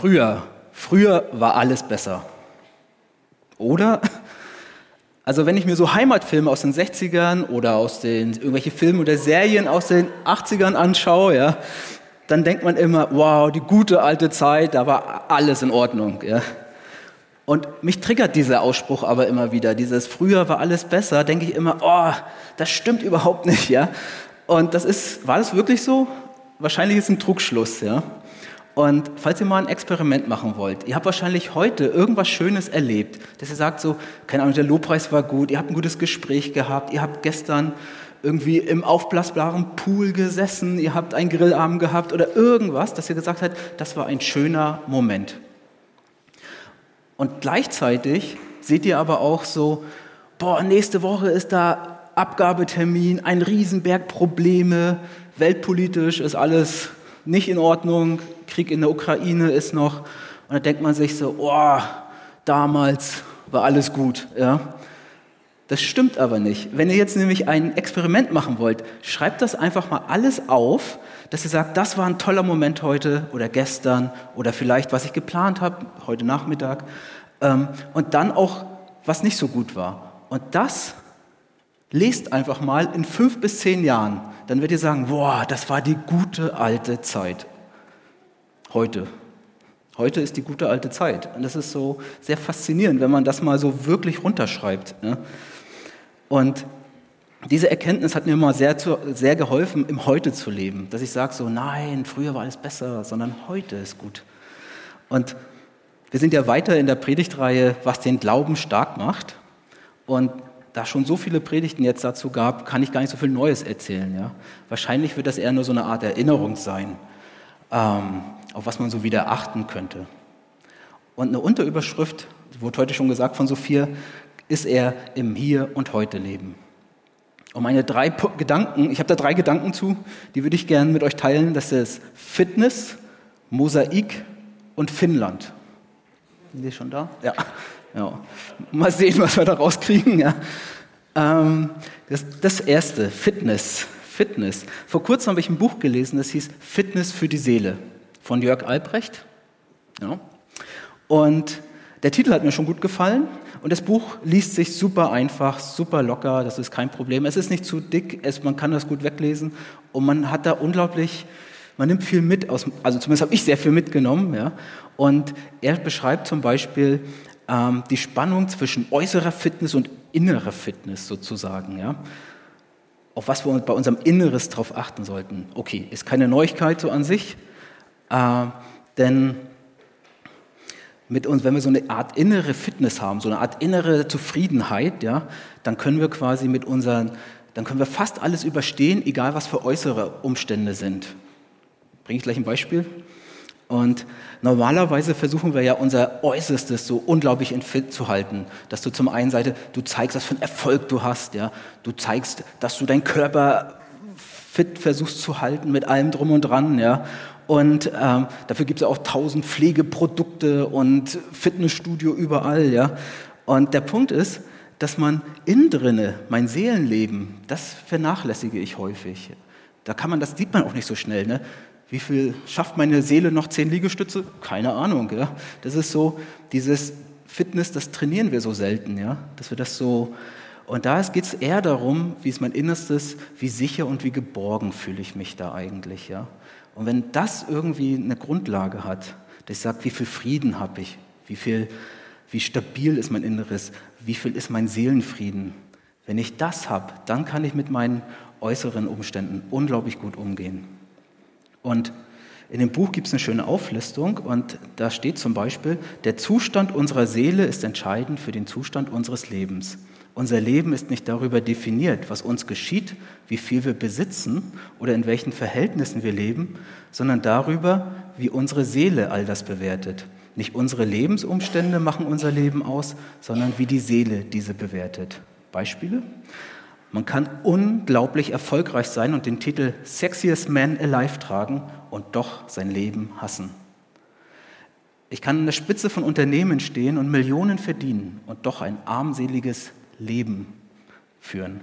Früher, früher war alles besser. Oder? Also wenn ich mir so Heimatfilme aus den 60ern oder aus den irgendwelche Filme oder Serien aus den 80ern anschaue, ja, dann denkt man immer, wow, die gute alte Zeit, da war alles in Ordnung, ja. Und mich triggert dieser Ausspruch aber immer wieder, dieses früher war alles besser, denke ich immer, oh, das stimmt überhaupt nicht, ja. Und das ist, war das wirklich so? Wahrscheinlich ist ein Trugschluss, ja. Und falls ihr mal ein Experiment machen wollt, ihr habt wahrscheinlich heute irgendwas Schönes erlebt, dass ihr sagt so, keine Ahnung, der Lobpreis war gut, ihr habt ein gutes Gespräch gehabt, ihr habt gestern irgendwie im aufblasbaren Pool gesessen, ihr habt einen Grillabend gehabt oder irgendwas, dass ihr gesagt habt, das war ein schöner Moment. Und gleichzeitig seht ihr aber auch so, boah, nächste Woche ist da Abgabetermin, ein Riesenberg Probleme, weltpolitisch ist alles nicht in Ordnung, Krieg in der Ukraine ist noch, und da denkt man sich so, oh, damals war alles gut. Ja? Das stimmt aber nicht. Wenn ihr jetzt nämlich ein Experiment machen wollt, schreibt das einfach mal alles auf, dass ihr sagt, das war ein toller Moment heute oder gestern oder vielleicht, was ich geplant habe, heute Nachmittag. Ähm, und dann auch, was nicht so gut war. Und das lest einfach mal in fünf bis zehn Jahren. Dann werdet ihr sagen, boah, das war die gute alte Zeit. Heute. Heute ist die gute alte Zeit. Und das ist so sehr faszinierend, wenn man das mal so wirklich runterschreibt. Ne? Und diese Erkenntnis hat mir immer sehr, sehr geholfen, im Heute zu leben. Dass ich sage so, nein, früher war alles besser, sondern heute ist gut. Und wir sind ja weiter in der Predigtreihe, was den Glauben stark macht. Und da schon so viele Predigten jetzt dazu gab, kann ich gar nicht so viel Neues erzählen. Ja? Wahrscheinlich wird das eher nur so eine Art Erinnerung sein, ähm, auf was man so wieder achten könnte. Und eine Unterüberschrift, wurde heute schon gesagt von Sophia, ist eher im Hier und Heute leben. Und meine drei Gedanken, ich habe da drei Gedanken zu, die würde ich gerne mit euch teilen. Das ist Fitness, Mosaik und Finnland. Sind die schon da? Ja. ja. Mal sehen, was wir da rauskriegen. Ja. Ähm, das, das erste, Fitness. Fitness. Vor kurzem habe ich ein Buch gelesen, das hieß Fitness für die Seele von Jörg Albrecht. Ja. Und der Titel hat mir schon gut gefallen und das Buch liest sich super einfach, super locker, das ist kein Problem. Es ist nicht zu dick, es, man kann das gut weglesen und man hat da unglaublich, man nimmt viel mit, aus, also zumindest habe ich sehr viel mitgenommen. Ja. Und er beschreibt zum Beispiel ähm, die Spannung zwischen äußerer Fitness und innerer Fitness sozusagen. Ja. Auf was wir bei unserem Inneres drauf achten sollten. Okay, ist keine Neuigkeit so an sich, äh, denn mit uns, wenn wir so eine Art innere Fitness haben, so eine Art innere Zufriedenheit, ja, dann können wir quasi mit unseren, dann können wir fast alles überstehen, egal was für äußere Umstände sind. Bringe ich gleich ein Beispiel? Und normalerweise versuchen wir ja unser Äußerstes so unglaublich in Fit zu halten, dass du zum einen Seite, du zeigst, was für einen Erfolg du hast, ja, du zeigst, dass du deinen Körper fit versuchst zu halten mit allem drum und dran, ja, und ähm, dafür gibt es auch tausend Pflegeprodukte und Fitnessstudio überall. Ja? Und der Punkt ist, dass man innen drinne, mein Seelenleben, das vernachlässige ich häufig. Da kann man, das sieht man auch nicht so schnell. Ne? Wie viel schafft meine Seele noch zehn Liegestütze? Keine Ahnung. Ja? Das ist so, dieses Fitness, das trainieren wir so selten, ja? dass wir das so. Und da geht es eher darum, wie ist mein Innerstes, wie sicher und wie geborgen fühle ich mich da eigentlich, ja. Und wenn das irgendwie eine Grundlage hat, dass ich sage, wie viel Frieden habe ich, wie, viel, wie stabil ist mein Inneres, wie viel ist mein Seelenfrieden, wenn ich das habe, dann kann ich mit meinen äußeren Umständen unglaublich gut umgehen. Und in dem Buch gibt es eine schöne Auflistung und da steht zum Beispiel, der Zustand unserer Seele ist entscheidend für den Zustand unseres Lebens. Unser Leben ist nicht darüber definiert, was uns geschieht, wie viel wir besitzen oder in welchen Verhältnissen wir leben, sondern darüber, wie unsere Seele all das bewertet. Nicht unsere Lebensumstände machen unser Leben aus, sondern wie die Seele diese bewertet. Beispiele? Man kann unglaublich erfolgreich sein und den Titel Sexiest Man Alive tragen und doch sein Leben hassen. Ich kann an der Spitze von Unternehmen stehen und Millionen verdienen und doch ein armseliges Leben führen.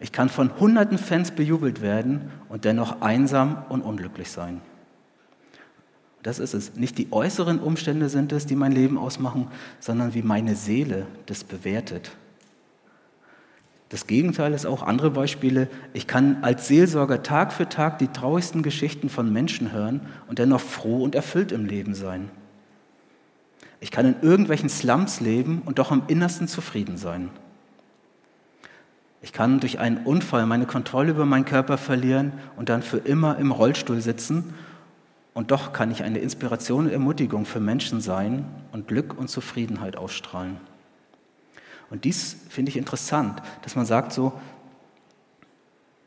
Ich kann von hunderten Fans bejubelt werden und dennoch einsam und unglücklich sein. Das ist es. Nicht die äußeren Umstände sind es, die mein Leben ausmachen, sondern wie meine Seele das bewertet. Das Gegenteil ist auch andere Beispiele. Ich kann als Seelsorger Tag für Tag die traurigsten Geschichten von Menschen hören und dennoch froh und erfüllt im Leben sein. Ich kann in irgendwelchen Slums leben und doch am Innersten zufrieden sein. Ich kann durch einen Unfall meine Kontrolle über meinen Körper verlieren und dann für immer im Rollstuhl sitzen und doch kann ich eine Inspiration und Ermutigung für Menschen sein und Glück und Zufriedenheit ausstrahlen. Und dies finde ich interessant, dass man sagt so,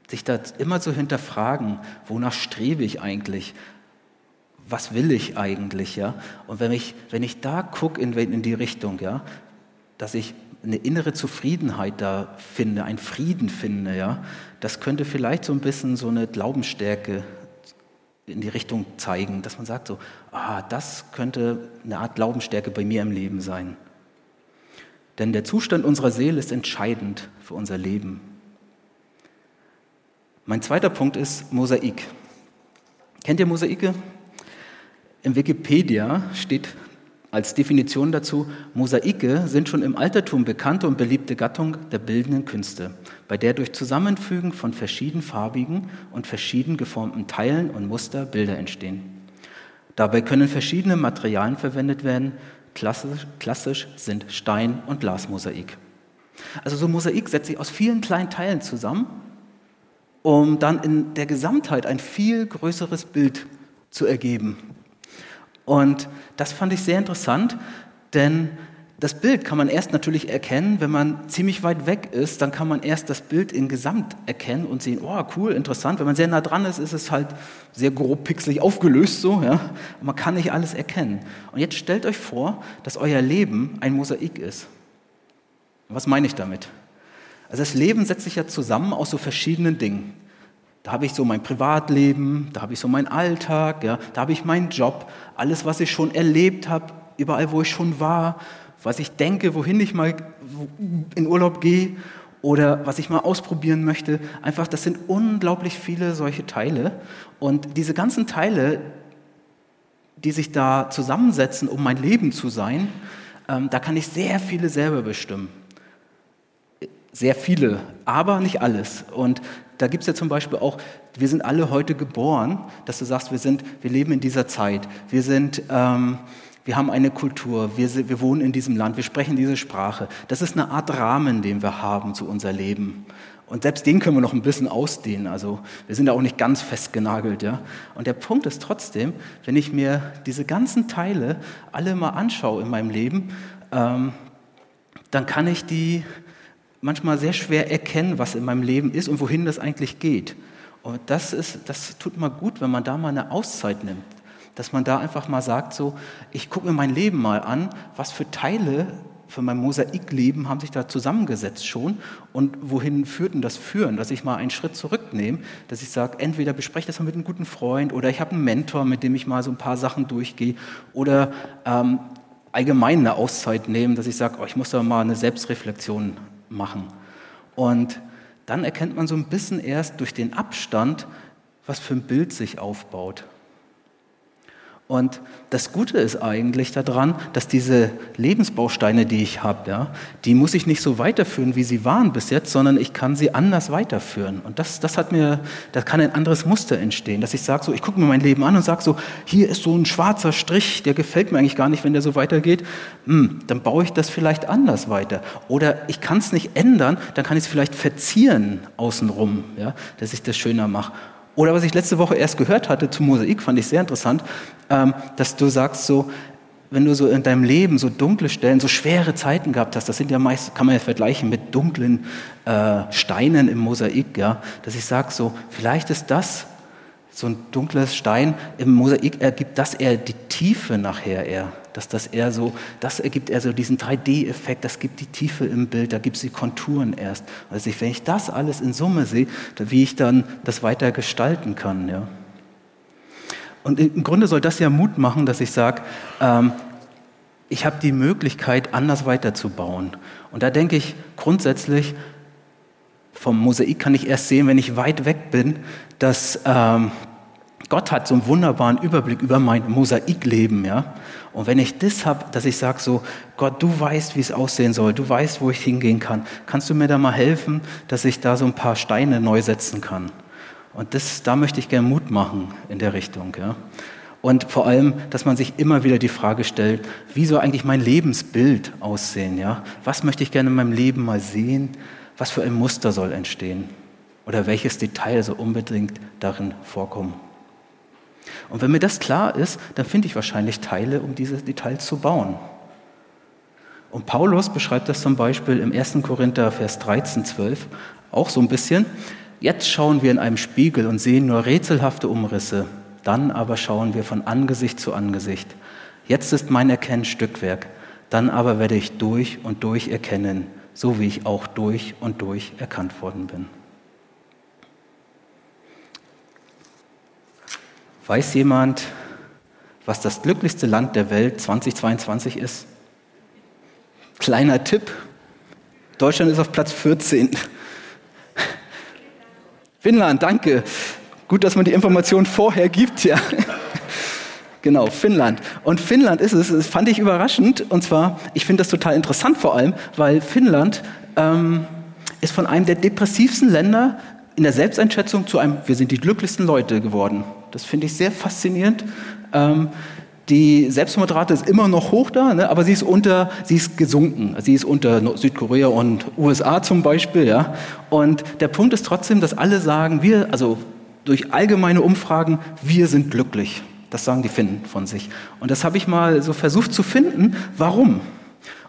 sich da immer zu hinterfragen, wonach strebe ich eigentlich? Was will ich eigentlich, ja? Und wenn ich, wenn ich da gucke in, in die Richtung, ja, dass ich eine innere Zufriedenheit da finde, einen Frieden finde, ja, das könnte vielleicht so ein bisschen so eine Glaubensstärke in die Richtung zeigen, dass man sagt so, ah, das könnte eine Art Glaubensstärke bei mir im Leben sein. Denn der Zustand unserer Seele ist entscheidend für unser Leben. Mein zweiter Punkt ist Mosaik. Kennt ihr Mosaike? Im Wikipedia steht als Definition dazu, Mosaike sind schon im Altertum bekannte und beliebte Gattung der bildenden Künste, bei der durch Zusammenfügen von verschiedenfarbigen und verschieden geformten Teilen und Muster Bilder entstehen. Dabei können verschiedene Materialien verwendet werden, klassisch, klassisch sind Stein- und Glasmosaik. Also so ein Mosaik setzt sich aus vielen kleinen Teilen zusammen, um dann in der Gesamtheit ein viel größeres Bild zu ergeben. Und das fand ich sehr interessant, denn das Bild kann man erst natürlich erkennen, wenn man ziemlich weit weg ist, dann kann man erst das Bild in Gesamt erkennen und sehen, oh cool, interessant. Wenn man sehr nah dran ist, ist es halt sehr grob pixelig aufgelöst so, ja. man kann nicht alles erkennen. Und jetzt stellt euch vor, dass euer Leben ein Mosaik ist. Was meine ich damit? Also das Leben setzt sich ja zusammen aus so verschiedenen Dingen. Da habe ich so mein Privatleben, da habe ich so meinen Alltag, ja, da habe ich meinen Job, alles, was ich schon erlebt habe, überall, wo ich schon war, was ich denke, wohin ich mal in Urlaub gehe oder was ich mal ausprobieren möchte. Einfach, das sind unglaublich viele solche Teile. Und diese ganzen Teile, die sich da zusammensetzen, um mein Leben zu sein, ähm, da kann ich sehr viele selber bestimmen. Sehr viele, aber nicht alles. Und da gibt es ja zum Beispiel auch, wir sind alle heute geboren, dass du sagst, wir, sind, wir leben in dieser Zeit, wir, sind, ähm, wir haben eine Kultur, wir, wir wohnen in diesem Land, wir sprechen diese Sprache. Das ist eine Art Rahmen, den wir haben zu unser Leben. Und selbst den können wir noch ein bisschen ausdehnen. Also wir sind da auch nicht ganz festgenagelt. Ja? Und der Punkt ist trotzdem, wenn ich mir diese ganzen Teile alle mal anschaue in meinem Leben, ähm, dann kann ich die manchmal sehr schwer erkennen, was in meinem Leben ist und wohin das eigentlich geht. Und das, ist, das tut mal gut, wenn man da mal eine Auszeit nimmt. Dass man da einfach mal sagt, so, ich gucke mir mein Leben mal an, was für Teile für mein Mosaikleben haben sich da zusammengesetzt schon und wohin führt denn das führen? Dass ich mal einen Schritt zurücknehme, dass ich sage, entweder bespreche das mal mit einem guten Freund oder ich habe einen Mentor, mit dem ich mal so ein paar Sachen durchgehe oder ähm, allgemein eine Auszeit nehmen, dass ich sage, oh, ich muss da mal eine Selbstreflexion machen. Und dann erkennt man so ein bisschen erst durch den Abstand, was für ein Bild sich aufbaut. Und das Gute ist eigentlich daran, dass diese Lebensbausteine, die ich habe, ja, die muss ich nicht so weiterführen, wie sie waren bis jetzt, sondern ich kann sie anders weiterführen. Und das, das hat mir, da kann ein anderes Muster entstehen, dass ich sage so, ich gucke mir mein Leben an und sage so, hier ist so ein schwarzer Strich, der gefällt mir eigentlich gar nicht, wenn der so weitergeht. Hm, dann baue ich das vielleicht anders weiter. Oder ich kann es nicht ändern, dann kann ich es vielleicht verzieren außenrum, ja, dass ich das schöner mache. Oder was ich letzte Woche erst gehört hatte zu Mosaik, fand ich sehr interessant, ähm, dass du sagst so, wenn du so in deinem Leben so dunkle Stellen, so schwere Zeiten gehabt hast, das sind ja meist, kann man ja vergleichen mit dunklen äh, Steinen im Mosaik, ja, dass ich sage so, vielleicht ist das so ein dunkles Stein im Mosaik ergibt das eher die Tiefe nachher eher. Dass das eher so, das ergibt eher so diesen 3D-Effekt, das gibt die Tiefe im Bild, da gibt es die Konturen erst. Also wenn ich das alles in Summe sehe, wie ich dann das weiter gestalten kann. Ja. Und im Grunde soll das ja Mut machen, dass ich sage, ähm, ich habe die Möglichkeit, anders weiterzubauen. Und da denke ich grundsätzlich, vom Mosaik kann ich erst sehen, wenn ich weit weg bin, dass ähm, Gott hat so einen wunderbaren Überblick über mein Mosaikleben, ja. Und wenn ich das habe, dass ich sage so, Gott, du weißt, wie es aussehen soll, du weißt, wo ich hingehen kann, kannst du mir da mal helfen, dass ich da so ein paar Steine neu setzen kann? Und das, da möchte ich gerne Mut machen in der Richtung, ja. Und vor allem, dass man sich immer wieder die Frage stellt, wie soll eigentlich mein Lebensbild aussehen, ja? Was möchte ich gerne in meinem Leben mal sehen? Was für ein Muster soll entstehen? Oder welches Detail soll unbedingt darin vorkommen? Und wenn mir das klar ist, dann finde ich wahrscheinlich Teile, um diese Details zu bauen. Und Paulus beschreibt das zum Beispiel im 1. Korinther, Vers 13, 12, auch so ein bisschen. Jetzt schauen wir in einem Spiegel und sehen nur rätselhafte Umrisse. Dann aber schauen wir von Angesicht zu Angesicht. Jetzt ist mein Erkennen Stückwerk. Dann aber werde ich durch und durch erkennen, so wie ich auch durch und durch erkannt worden bin. Weiß jemand, was das glücklichste Land der Welt 2022 ist? Kleiner Tipp. Deutschland ist auf Platz 14. Finnland, danke. Gut, dass man die Information vorher gibt, ja. Genau, Finnland. Und Finnland ist es, das fand ich überraschend. Und zwar, ich finde das total interessant vor allem, weil Finnland ähm, ist von einem der depressivsten Länder in der Selbsteinschätzung zu einem, wir sind die glücklichsten Leute geworden. Das finde ich sehr faszinierend. Ähm, die Selbstmordrate ist immer noch hoch da, ne, aber sie ist unter, sie ist gesunken. Sie ist unter Südkorea und USA zum Beispiel, ja. Und der Punkt ist trotzdem, dass alle sagen, wir, also durch allgemeine Umfragen, wir sind glücklich. Das sagen die Finnen von sich. Und das habe ich mal so versucht zu finden. Warum?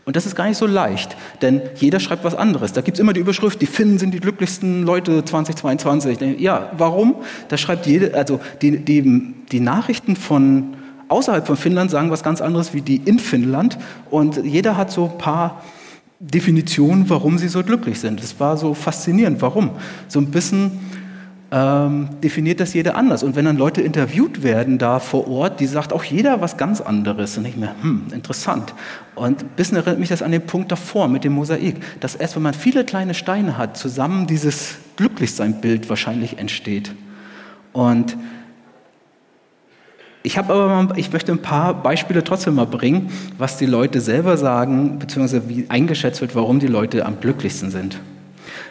Und das ist gar nicht so leicht, denn jeder schreibt was anderes. Da gibt es immer die Überschrift, die Finnen sind die glücklichsten Leute 2022. Ja, warum? Da schreibt jede, also die, die, die Nachrichten von außerhalb von Finnland sagen was ganz anderes wie die in Finnland. Und jeder hat so ein paar Definitionen, warum sie so glücklich sind. Das war so faszinierend. Warum? So ein bisschen ähm, definiert das jeder anders. Und wenn dann Leute interviewt werden da vor Ort, die sagt auch jeder was ganz anderes. Und ich mir, hm, interessant. Und ein bisschen erinnert mich das an den Punkt davor mit dem Mosaik, dass erst wenn man viele kleine Steine hat, zusammen dieses Glücklichsein-Bild wahrscheinlich entsteht. Und ich habe aber mal, ich möchte ein paar Beispiele trotzdem mal bringen, was die Leute selber sagen, beziehungsweise wie eingeschätzt wird, warum die Leute am glücklichsten sind.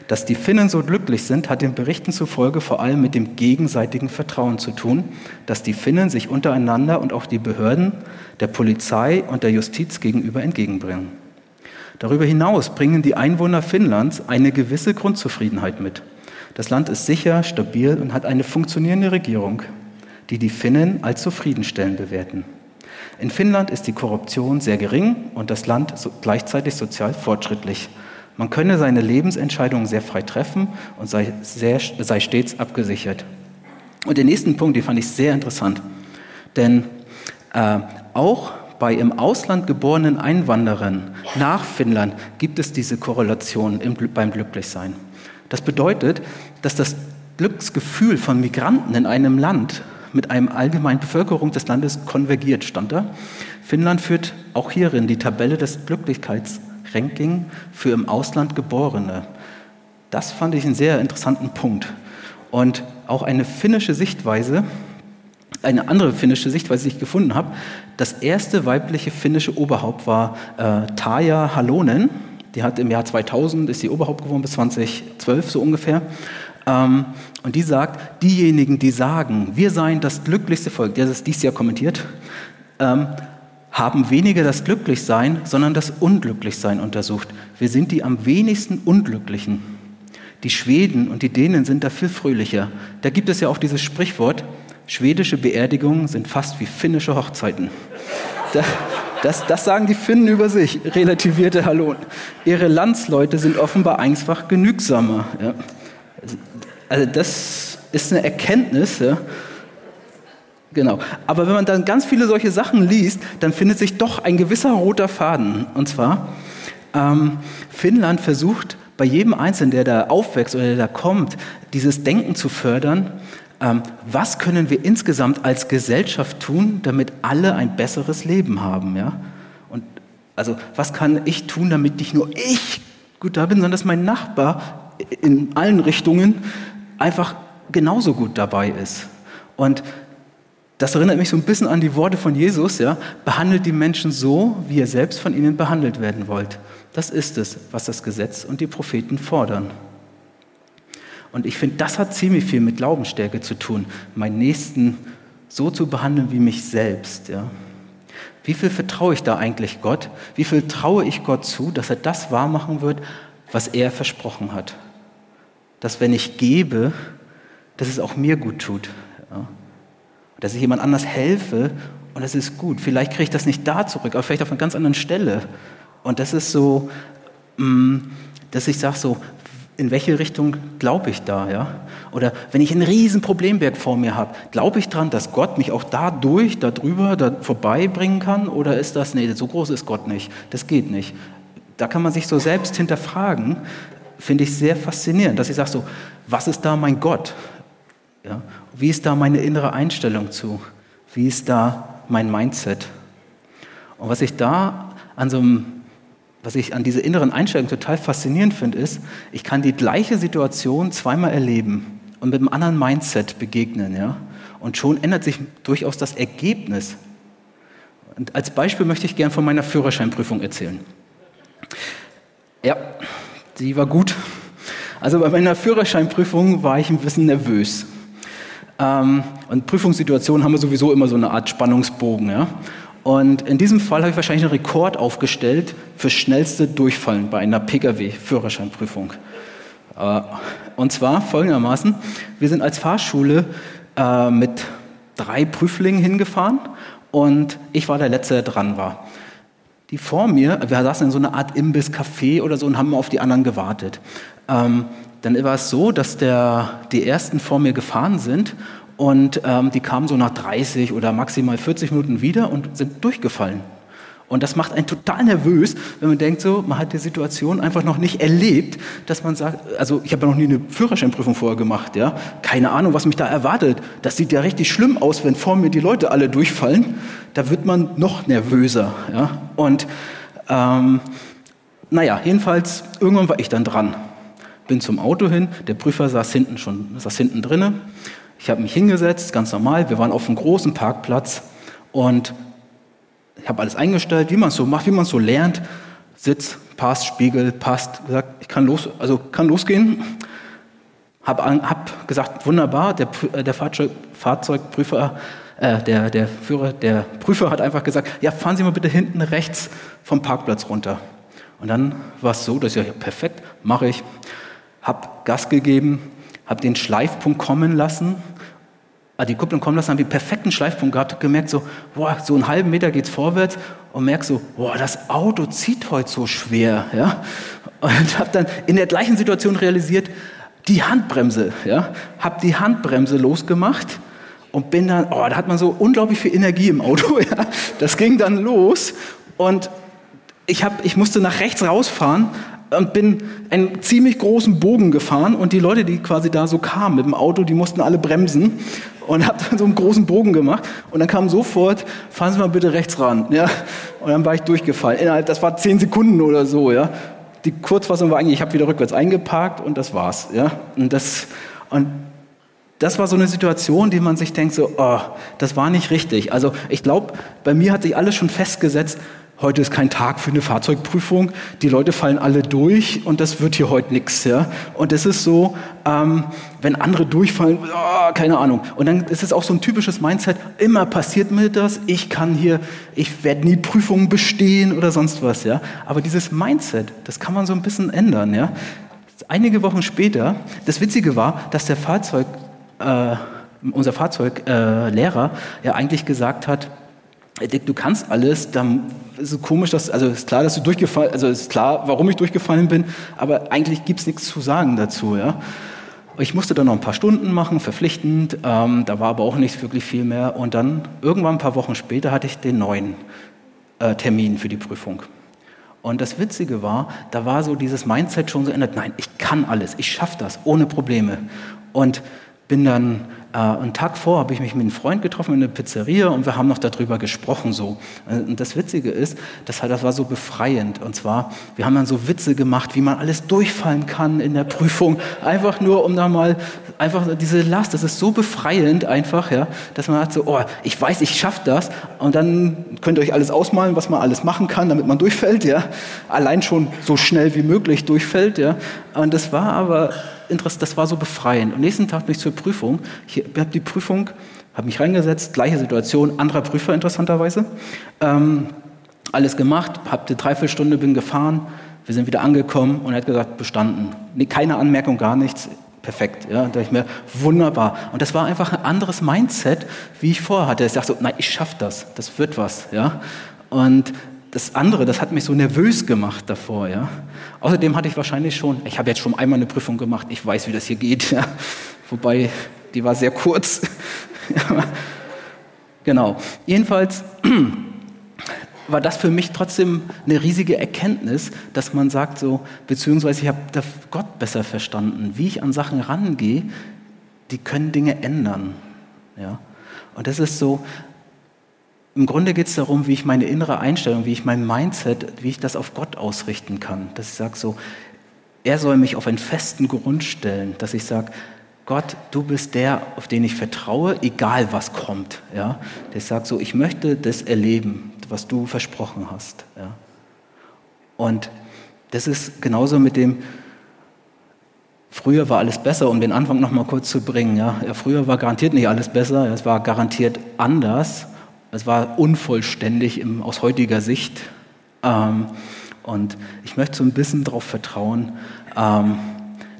Dass die Finnen so glücklich sind, hat den Berichten zufolge vor allem mit dem gegenseitigen Vertrauen zu tun, dass die Finnen sich untereinander und auch die Behörden, der Polizei und der Justiz gegenüber entgegenbringen. Darüber hinaus bringen die Einwohner Finnlands eine gewisse Grundzufriedenheit mit. Das Land ist sicher, stabil und hat eine funktionierende Regierung, die die Finnen als zufriedenstellend bewerten. In Finnland ist die Korruption sehr gering und das Land gleichzeitig sozial fortschrittlich. Man könne seine Lebensentscheidungen sehr frei treffen und sei, sehr, sei stets abgesichert. Und den nächsten Punkt, den fand ich sehr interessant. Denn äh, auch bei im Ausland geborenen Einwanderern nach Finnland gibt es diese Korrelation im, beim Glücklichsein. Das bedeutet, dass das Glücksgefühl von Migranten in einem Land mit einem allgemeinen Bevölkerung des Landes konvergiert, stand da. Finnland führt auch hierin die Tabelle des Glücklichkeits, Ranking für im Ausland Geborene. Das fand ich einen sehr interessanten Punkt. Und auch eine finnische Sichtweise, eine andere finnische Sichtweise, die ich gefunden habe. Das erste weibliche finnische Oberhaupt war äh, Taja Halonen. Die hat im Jahr 2000, ist sie Oberhaupt geworden bis 2012 so ungefähr. Ähm, und die sagt, diejenigen, die sagen, wir seien das glücklichste Volk, der das dies Jahr kommentiert, ähm, haben weniger das Glücklichsein, sondern das Unglücklichsein untersucht. Wir sind die am wenigsten Unglücklichen. Die Schweden und die Dänen sind dafür fröhlicher. Da gibt es ja auch dieses Sprichwort, schwedische Beerdigungen sind fast wie finnische Hochzeiten. Das, das, das sagen die Finnen über sich, relativierte Hallon. Ihre Landsleute sind offenbar einfach genügsamer. Ja. Also das ist eine Erkenntnis, ja, Genau. Aber wenn man dann ganz viele solche Sachen liest, dann findet sich doch ein gewisser roter Faden. Und zwar, ähm, Finnland versucht bei jedem Einzelnen, der da aufwächst oder der da kommt, dieses Denken zu fördern. Ähm, was können wir insgesamt als Gesellschaft tun, damit alle ein besseres Leben haben? Ja? Und also, was kann ich tun, damit nicht nur ich gut da bin, sondern dass mein Nachbar in allen Richtungen einfach genauso gut dabei ist? Und das erinnert mich so ein bisschen an die Worte von Jesus, ja. Behandelt die Menschen so, wie ihr selbst von ihnen behandelt werden wollt. Das ist es, was das Gesetz und die Propheten fordern. Und ich finde, das hat ziemlich viel mit Glaubensstärke zu tun, meinen Nächsten so zu behandeln wie mich selbst, ja. Wie viel vertraue ich da eigentlich Gott? Wie viel traue ich Gott zu, dass er das wahrmachen wird, was er versprochen hat? Dass wenn ich gebe, dass es auch mir gut tut. Dass ich jemand anders helfe und das ist gut. Vielleicht kriege ich das nicht da zurück, aber vielleicht auf einer ganz anderen Stelle. Und das ist so, mm, dass ich sage so, in welche Richtung glaube ich da, ja? Oder wenn ich einen riesen Problemberg vor mir habe, glaube ich daran, dass Gott mich auch dadurch, darüber, da vorbeibringen kann? Oder ist das, nee, so groß ist Gott nicht, das geht nicht. Da kann man sich so selbst hinterfragen, finde ich sehr faszinierend, dass ich sage so, was ist da mein Gott? Ja? Wie ist da meine innere Einstellung zu? Wie ist da mein Mindset? Und was ich da an so einem was ich an dieser inneren Einstellung total faszinierend finde, ist, ich kann die gleiche Situation zweimal erleben und mit einem anderen Mindset begegnen. Ja? Und schon ändert sich durchaus das Ergebnis. Und als Beispiel möchte ich gerne von meiner Führerscheinprüfung erzählen. Ja, sie war gut. Also bei meiner Führerscheinprüfung war ich ein bisschen nervös. Ähm, und Prüfungssituationen haben wir sowieso immer so eine Art Spannungsbogen. Ja? Und in diesem Fall habe ich wahrscheinlich einen Rekord aufgestellt für schnellste Durchfallen bei einer Pkw-Führerscheinprüfung. Äh, und zwar folgendermaßen, wir sind als Fahrschule äh, mit drei Prüflingen hingefahren und ich war der Letzte, der dran war. Die vor mir, wir saßen in so einer Art Imbiss-Café oder so und haben auf die anderen gewartet. Ähm, dann war es so, dass der, die ersten vor mir gefahren sind und ähm, die kamen so nach 30 oder maximal 40 Minuten wieder und sind durchgefallen. Und das macht einen total nervös, wenn man denkt, so, man hat die Situation einfach noch nicht erlebt, dass man sagt, also ich habe ja noch nie eine Führerscheinprüfung vorher gemacht, ja, keine Ahnung, was mich da erwartet. Das sieht ja richtig schlimm aus, wenn vor mir die Leute alle durchfallen. Da wird man noch nervöser, ja. Und ähm, naja, jedenfalls irgendwann war ich dann dran, bin zum Auto hin, der Prüfer saß hinten schon, saß hinten drinnen. Ich habe mich hingesetzt, ganz normal. Wir waren auf einem großen Parkplatz und ich habe alles eingestellt, wie man es so macht, wie man es so lernt. Sitz, passt, Spiegel, passt. Gesagt, ich kann los, also kann losgehen. Habe hab gesagt, wunderbar. Der, äh, der Fahrzeug, Fahrzeugprüfer, äh, der, der Führer, der Prüfer hat einfach gesagt, ja, fahren Sie mal bitte hinten rechts vom Parkplatz runter. Und dann war es so, dass ich ja perfekt, mache ich. Habe Gas gegeben, habe den Schleifpunkt kommen lassen, also die Kupplung kommen lassen, habe den perfekten Schleifpunkt gehabt, gemerkt so, boah, so einen halben Meter geht's vorwärts und merk so, boah, das Auto zieht heute so schwer, ja. Und habe dann in der gleichen Situation realisiert, die Handbremse, ja, habe die Handbremse losgemacht und bin dann, oh, da hat man so unglaublich viel Energie im Auto, ja. Das ging dann los und ich, hab, ich musste nach rechts rausfahren, und bin einen ziemlich großen Bogen gefahren und die Leute, die quasi da so kamen mit dem Auto, die mussten alle bremsen und habe dann so einen großen Bogen gemacht und dann kam sofort, fahren Sie mal bitte rechts ran, ja, und dann war ich durchgefallen. Innerhalb, das war zehn Sekunden oder so, ja. Die Kurzfassung war eigentlich, ich habe wieder rückwärts eingeparkt und das war's, ja. Und das und das war so eine Situation, die man sich denkt so, oh, das war nicht richtig. Also ich glaube, bei mir hat sich alles schon festgesetzt, Heute ist kein Tag für eine Fahrzeugprüfung. Die Leute fallen alle durch und das wird hier heute nichts. Ja? Und es ist so, ähm, wenn andere durchfallen, oh, keine Ahnung. Und dann ist es auch so ein typisches Mindset, immer passiert mir das, ich kann hier, ich werde nie Prüfungen bestehen oder sonst was. Ja? Aber dieses Mindset, das kann man so ein bisschen ändern. Ja? Einige Wochen später, das Witzige war, dass der Fahrzeug, äh, unser Fahrzeuglehrer äh, ja eigentlich gesagt hat, du kannst alles, dann ist es komisch, dass, also ist klar, dass du durchgefallen, also ist klar, warum ich durchgefallen bin, aber eigentlich gibt es nichts zu sagen dazu, ja. Ich musste dann noch ein paar Stunden machen, verpflichtend, ähm, da war aber auch nicht wirklich viel mehr und dann irgendwann ein paar Wochen später hatte ich den neuen äh, Termin für die Prüfung. Und das Witzige war, da war so dieses Mindset schon so ändert, nein, ich kann alles, ich schaffe das ohne Probleme. Und bin dann äh, einen Tag vor, habe ich mich mit einem Freund getroffen in einer Pizzeria und wir haben noch darüber gesprochen so. Äh, und das Witzige ist, das, das war so befreiend. Und zwar, wir haben dann so Witze gemacht, wie man alles durchfallen kann in der Prüfung, einfach nur um da mal einfach diese Last. Das ist so befreiend einfach, ja, dass man hat so, oh, ich weiß, ich schaffe das. Und dann könnt ihr euch alles ausmalen, was man alles machen kann, damit man durchfällt, ja. Allein schon so schnell wie möglich durchfällt, ja. Und das war aber das war so befreiend. Und nächsten Tag bin ich zur Prüfung. Ich habe die Prüfung, habe mich reingesetzt, gleiche Situation, anderer Prüfer interessanterweise. Ähm, alles gemacht, habe eine Dreiviertelstunde, bin gefahren, wir sind wieder angekommen und er hat gesagt, bestanden. Nee, keine Anmerkung, gar nichts. Perfekt, ja, da dachte ich mir, wunderbar. Und das war einfach ein anderes Mindset, wie ich vorher hatte. Ich dachte so, nein, ich schaffe das, das wird was, ja. Und das andere, das hat mich so nervös gemacht davor. Ja. Außerdem hatte ich wahrscheinlich schon, ich habe jetzt schon einmal eine Prüfung gemacht, ich weiß, wie das hier geht. Ja. Wobei, die war sehr kurz. genau. Jedenfalls war das für mich trotzdem eine riesige Erkenntnis, dass man sagt so, beziehungsweise ich habe Gott besser verstanden, wie ich an Sachen rangehe, die können Dinge ändern. Ja. Und das ist so, im Grunde geht es darum, wie ich meine innere Einstellung, wie ich mein Mindset, wie ich das auf Gott ausrichten kann. Dass ich sage so, er soll mich auf einen festen Grund stellen, dass ich sage, Gott, du bist der, auf den ich vertraue, egal was kommt. Ja? Der sagt so, ich möchte das erleben, was du versprochen hast. Ja? Und das ist genauso mit dem, früher war alles besser, um den Anfang nochmal kurz zu bringen. Ja? ja? früher war garantiert nicht alles besser, es war garantiert anders. Es war unvollständig im, aus heutiger Sicht. Ähm, und ich möchte so ein bisschen darauf vertrauen, ähm,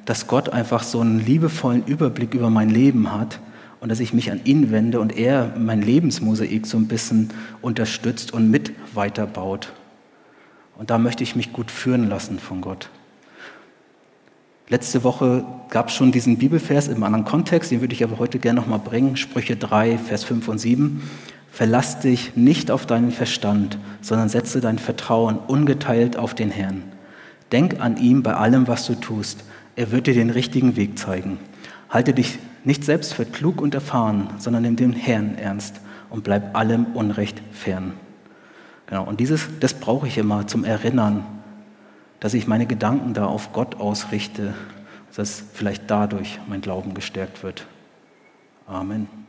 dass Gott einfach so einen liebevollen Überblick über mein Leben hat und dass ich mich an ihn wende und er mein Lebensmosaik so ein bisschen unterstützt und mit weiterbaut. Und da möchte ich mich gut führen lassen von Gott. Letzte Woche gab es schon diesen Bibelvers im anderen Kontext, den würde ich aber heute gerne nochmal bringen, Sprüche 3, Vers 5 und 7. Verlass dich nicht auf deinen Verstand, sondern setze dein Vertrauen ungeteilt auf den Herrn. Denk an ihn bei allem, was du tust. Er wird dir den richtigen Weg zeigen. Halte dich nicht selbst für klug und erfahren, sondern nimm den Herrn ernst und bleib allem Unrecht fern. Genau, und dieses, das brauche ich immer zum Erinnern, dass ich meine Gedanken da auf Gott ausrichte, dass vielleicht dadurch mein Glauben gestärkt wird. Amen.